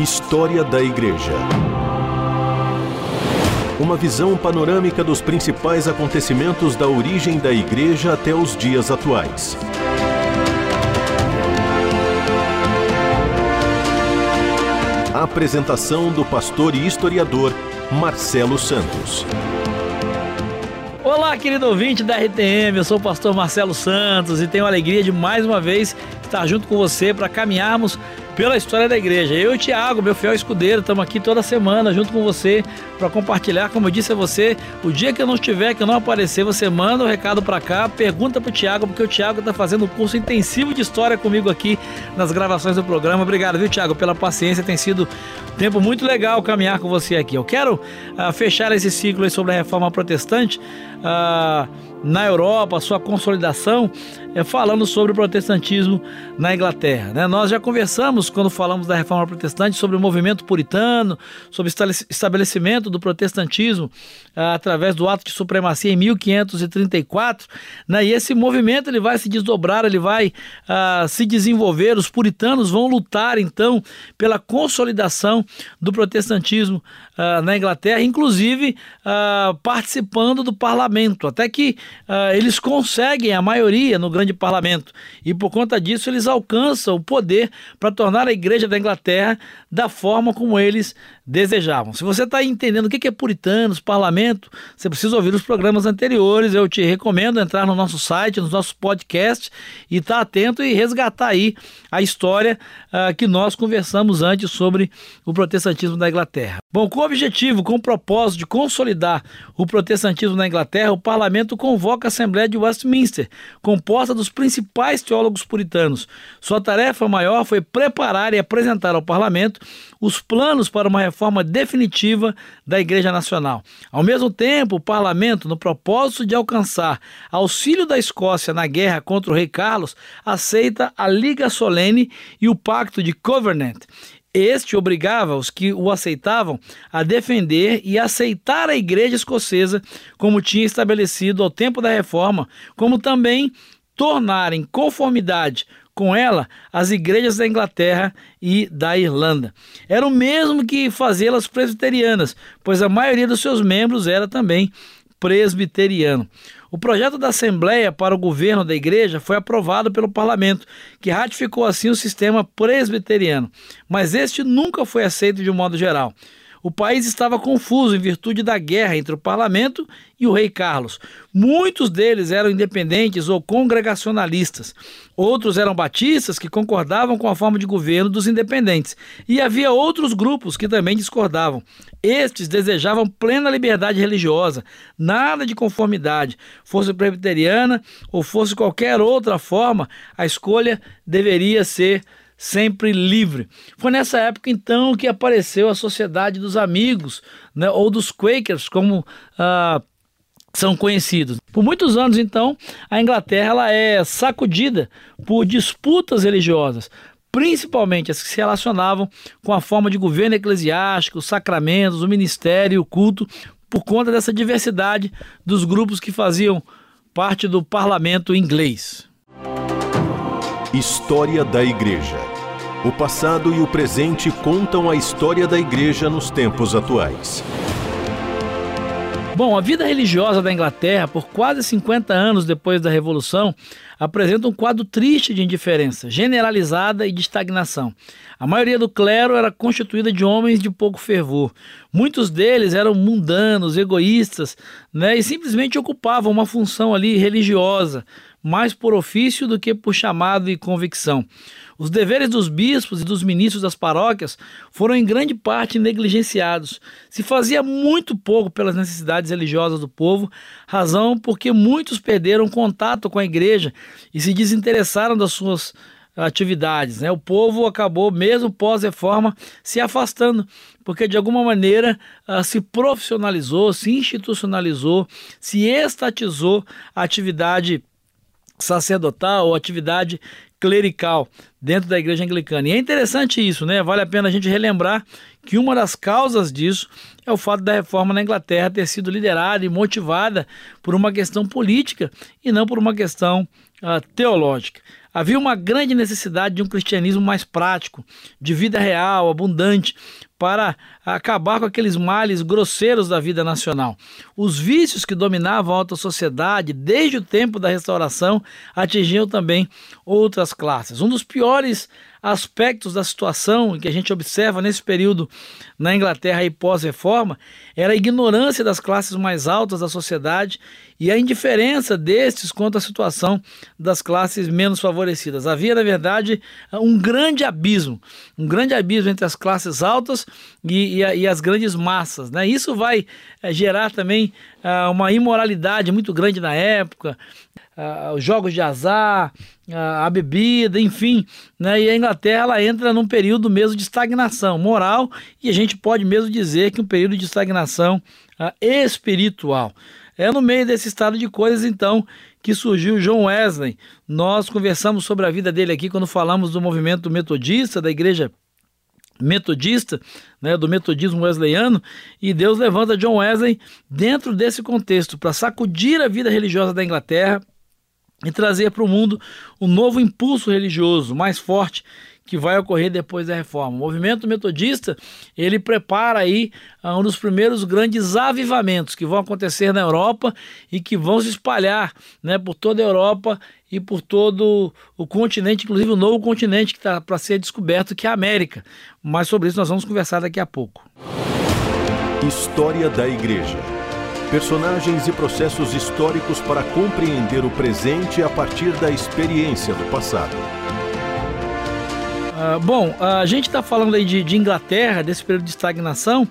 História da Igreja. Uma visão panorâmica dos principais acontecimentos da origem da Igreja até os dias atuais. A apresentação do pastor e historiador Marcelo Santos. Olá, querido ouvinte da RTM, eu sou o pastor Marcelo Santos e tenho a alegria de mais uma vez estar junto com você para caminharmos pela história da igreja. Eu e o Tiago, meu fiel escudeiro, estamos aqui toda semana junto com você para compartilhar, como eu disse a você, o dia que eu não estiver, que eu não aparecer, você manda o um recado para cá, pergunta para o Tiago, porque o Tiago está fazendo um curso intensivo de história comigo aqui nas gravações do programa. Obrigado, viu, Tiago, pela paciência, tem sido um tempo muito legal caminhar com você aqui. Eu quero uh, fechar esse ciclo sobre a reforma protestante. Uh, na Europa, sua consolidação, é, falando sobre o protestantismo na Inglaterra. Né? Nós já conversamos, quando falamos da reforma protestante, sobre o movimento puritano, sobre o estabelecimento do protestantismo ah, através do ato de supremacia em 1534. Né? E esse movimento ele vai se desdobrar, ele vai ah, se desenvolver. Os puritanos vão lutar, então, pela consolidação do protestantismo ah, na Inglaterra, inclusive participando do parlamento, até que eles conseguem a maioria no grande parlamento e por conta disso eles alcançam o poder para tornar a igreja da Inglaterra da forma como eles desejavam. Se você está entendendo o que é puritanos, parlamento, você precisa ouvir os programas anteriores. Eu te recomendo entrar no nosso site, nos nossos podcasts e estar tá atento e resgatar aí a história uh, que nós conversamos antes sobre o protestantismo da Inglaterra. Bom, com o objetivo, com o propósito de consolidar o protestantismo na Inglaterra, o parlamento convoca a Assembleia de Westminster, composta dos principais teólogos puritanos. Sua tarefa maior foi preparar e apresentar ao parlamento os planos para uma reforma definitiva da Igreja Nacional. Ao mesmo tempo, o parlamento, no propósito de alcançar auxílio da Escócia na guerra contra o rei Carlos, aceita a Liga Solene e o Pacto de Covenant. Este obrigava os que o aceitavam a defender e aceitar a igreja escocesa, como tinha estabelecido ao tempo da reforma, como também tornar em conformidade com ela as igrejas da Inglaterra e da Irlanda. Era o mesmo que fazê-las presbiterianas, pois a maioria dos seus membros era também presbiteriano. O projeto da Assembleia para o governo da Igreja foi aprovado pelo parlamento, que ratificou assim o sistema presbiteriano, mas este nunca foi aceito de um modo geral. O país estava confuso em virtude da guerra entre o parlamento e o rei Carlos. Muitos deles eram independentes ou congregacionalistas. Outros eram batistas que concordavam com a forma de governo dos independentes. E havia outros grupos que também discordavam. Estes desejavam plena liberdade religiosa, nada de conformidade. Fosse presbiteriana ou fosse qualquer outra forma, a escolha deveria ser sempre livre. Foi nessa época então que apareceu a Sociedade dos Amigos, né, ou dos Quakers, como ah, são conhecidos. Por muitos anos então, a Inglaterra ela é sacudida por disputas religiosas, principalmente as que se relacionavam com a forma de governo eclesiástico, os sacramentos, o ministério e o culto, por conta dessa diversidade dos grupos que faziam parte do parlamento inglês. História da Igreja o passado e o presente contam a história da igreja nos tempos atuais. Bom, a vida religiosa da Inglaterra, por quase 50 anos depois da Revolução, apresenta um quadro triste de indiferença, generalizada e de estagnação. A maioria do clero era constituída de homens de pouco fervor. Muitos deles eram mundanos, egoístas, né, e simplesmente ocupavam uma função ali religiosa, mais por ofício do que por chamado e convicção. Os deveres dos bispos e dos ministros das paróquias foram em grande parte negligenciados. Se fazia muito pouco pelas necessidades religiosas do povo, razão porque muitos perderam contato com a igreja e se desinteressaram das suas atividades. Né? O povo acabou, mesmo pós-reforma, se afastando, porque de alguma maneira uh, se profissionalizou, se institucionalizou, se estatizou a atividade sacerdotal ou atividade clerical. Dentro da igreja anglicana. E é interessante isso, né? Vale a pena a gente relembrar que uma das causas disso é o fato da reforma na Inglaterra ter sido liderada e motivada por uma questão política e não por uma questão uh, teológica. Havia uma grande necessidade de um cristianismo mais prático, de vida real, abundante, para acabar com aqueles males grosseiros da vida nacional. Os vícios que dominavam a alta sociedade desde o tempo da restauração atingiam também outras classes. Um dos piores maiores aspectos da situação que a gente observa nesse período na Inglaterra e pós-reforma era a ignorância das classes mais altas da sociedade e a indiferença destes quanto à situação das classes menos favorecidas. Havia, na verdade, um grande abismo, um grande abismo entre as classes altas e, e, e as grandes massas. Né? Isso vai é, gerar também uh, uma imoralidade muito grande na época, uh, os jogos de azar, uh, a bebida, enfim. Né? E a Inglaterra ela entra num período mesmo de estagnação moral e a gente pode mesmo dizer que um período de estagnação espiritual. É no meio desse estado de coisas, então, que surgiu John Wesley. Nós conversamos sobre a vida dele aqui quando falamos do movimento metodista, da igreja metodista, né, do metodismo wesleyano, e Deus levanta John Wesley dentro desse contexto para sacudir a vida religiosa da Inglaterra e trazer para o mundo um novo impulso religioso mais forte que vai ocorrer depois da reforma. O movimento metodista, ele prepara aí uh, um dos primeiros grandes avivamentos que vão acontecer na Europa e que vão se espalhar né, por toda a Europa e por todo o continente, inclusive o novo continente que está para ser descoberto, que é a América. Mas sobre isso nós vamos conversar daqui a pouco. História da Igreja. Personagens e processos históricos para compreender o presente a partir da experiência do passado. Uh, bom, a gente está falando aí de, de, Inglaterra, desse período de estagnação,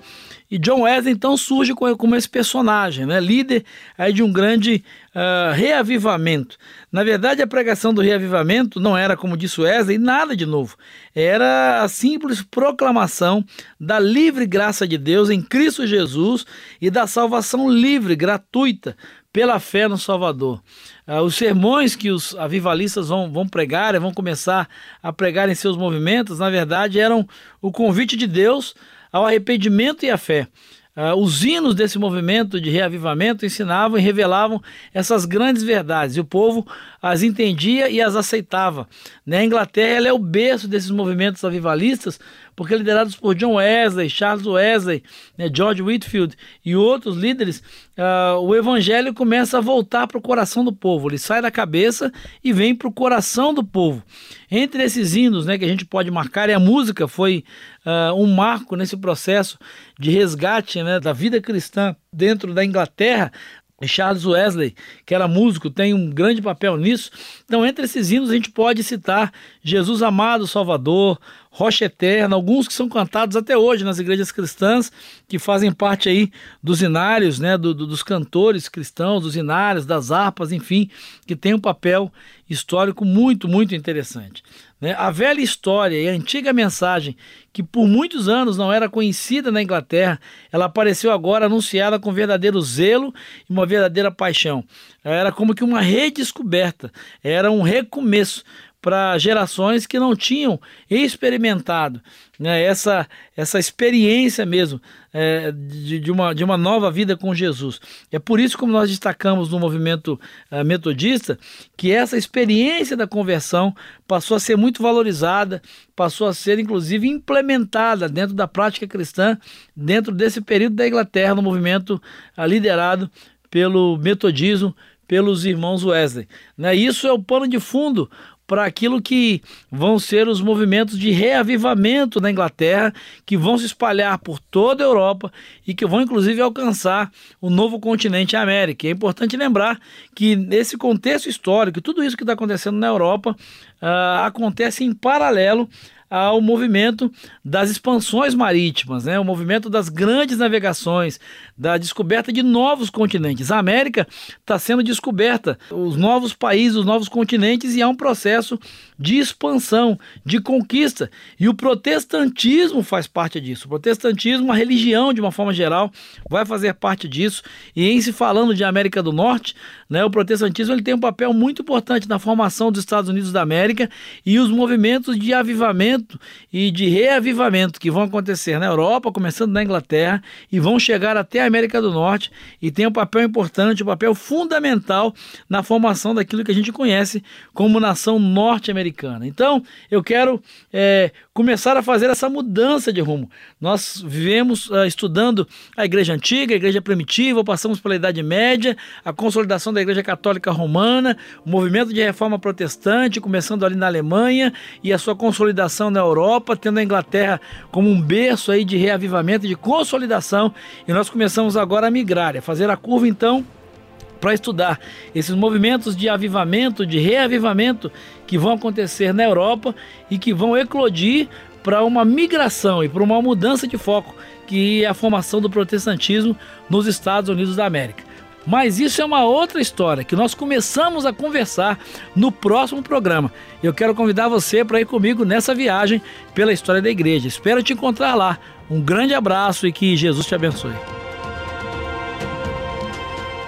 e John Wesley então surge como, esse personagem, né, líder aí de um grande uh, reavivamento. Na verdade, a pregação do reavivamento não era, como disse Wesley, nada de novo. Era a simples proclamação da livre graça de Deus em Cristo Jesus e da salvação livre, gratuita, pela fé no Salvador. Uh, os sermões que os avivalistas vão, vão pregar, vão começar a pregar em seus movimentos, na verdade, eram o convite de Deus ao arrependimento e à fé. Uh, os hinos desse movimento de reavivamento ensinavam e revelavam essas grandes verdades, e o povo as entendia e as aceitava. Né? A Inglaterra é o berço desses movimentos avivalistas, porque liderados por John Wesley, Charles Wesley, né, George Whitfield e outros líderes, uh, o evangelho começa a voltar para o coração do povo. Ele sai da cabeça e vem para o coração do povo. Entre esses hinos né, que a gente pode marcar, e a música foi uh, um marco nesse processo de resgate né, da vida cristã dentro da Inglaterra, Charles Wesley, que era músico, tem um grande papel nisso. Então, entre esses hinos, a gente pode citar Jesus Amado Salvador, Rocha Eterna, alguns que são cantados até hoje nas igrejas cristãs, que fazem parte aí dos inários, né, do, do, dos cantores cristãos, dos inários, das harpas, enfim, que tem um papel histórico muito, muito interessante. Né? A velha história e a antiga mensagem, que por muitos anos não era conhecida na Inglaterra, ela apareceu agora anunciada com verdadeiro zelo e uma verdadeira paixão. Era como que uma redescoberta, era um recomeço para gerações que não tinham experimentado né, essa, essa experiência mesmo é, de, de, uma, de uma nova vida com Jesus. É por isso, como nós destacamos no movimento uh, metodista, que essa experiência da conversão passou a ser muito valorizada, passou a ser inclusive implementada dentro da prática cristã, dentro desse período da Inglaterra, no movimento uh, liderado pelo metodismo, pelos irmãos Wesley. Né? Isso é o pano de fundo para aquilo que vão ser os movimentos de reavivamento na Inglaterra, que vão se espalhar por toda a Europa e que vão inclusive alcançar o novo continente América. é importante lembrar que nesse contexto histórico, tudo isso que está acontecendo na Europa uh, acontece em paralelo ao movimento das expansões marítimas, né? o movimento das grandes navegações, da descoberta de novos continentes. A América está sendo descoberta, os novos países, os novos continentes, e há um processo de expansão, de conquista. E o protestantismo faz parte disso. O protestantismo, a religião, de uma forma geral, vai fazer parte disso. E em se falando de América do Norte, né, o protestantismo ele tem um papel muito importante na formação dos Estados Unidos da América e os movimentos de avivamento e de reavivamento que vão acontecer na Europa, começando na Inglaterra, e vão chegar até a América do Norte e tem um papel importante, um papel fundamental na formação daquilo que a gente conhece como nação norte-americana. Então, eu quero é, começar a fazer essa mudança de rumo. Nós vivemos uh, estudando a Igreja Antiga, a Igreja Primitiva, passamos pela Idade Média, a consolidação da Igreja Católica Romana, o movimento de reforma protestante, começando ali na Alemanha e a sua consolidação na Europa, tendo a Inglaterra como um berço aí de reavivamento, de consolidação, e nós começamos agora a migrar, a fazer a curva então para estudar esses movimentos de avivamento, de reavivamento que vão acontecer na Europa e que vão eclodir para uma migração e para uma mudança de foco, que é a formação do protestantismo nos Estados Unidos da América. Mas isso é uma outra história que nós começamos a conversar no próximo programa. Eu quero convidar você para ir comigo nessa viagem pela história da igreja. Espero te encontrar lá. Um grande abraço e que Jesus te abençoe.